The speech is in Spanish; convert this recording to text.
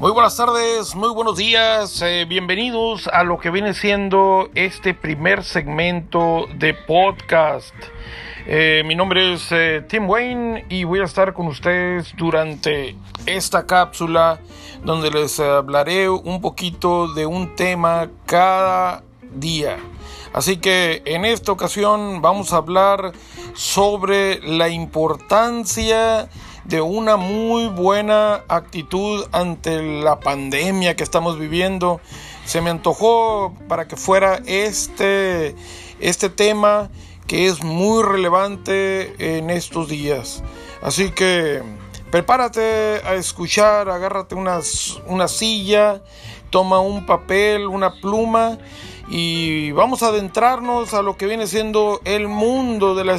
Muy buenas tardes, muy buenos días, eh, bienvenidos a lo que viene siendo este primer segmento de podcast. Eh, mi nombre es eh, Tim Wayne y voy a estar con ustedes durante esta cápsula donde les hablaré un poquito de un tema cada día. Así que en esta ocasión vamos a hablar sobre la importancia de una muy buena actitud ante la pandemia que estamos viviendo. Se me antojó para que fuera este, este tema que es muy relevante en estos días. Así que prepárate a escuchar, agárrate una silla, toma un papel, una pluma y vamos a adentrarnos a lo que viene siendo el mundo de la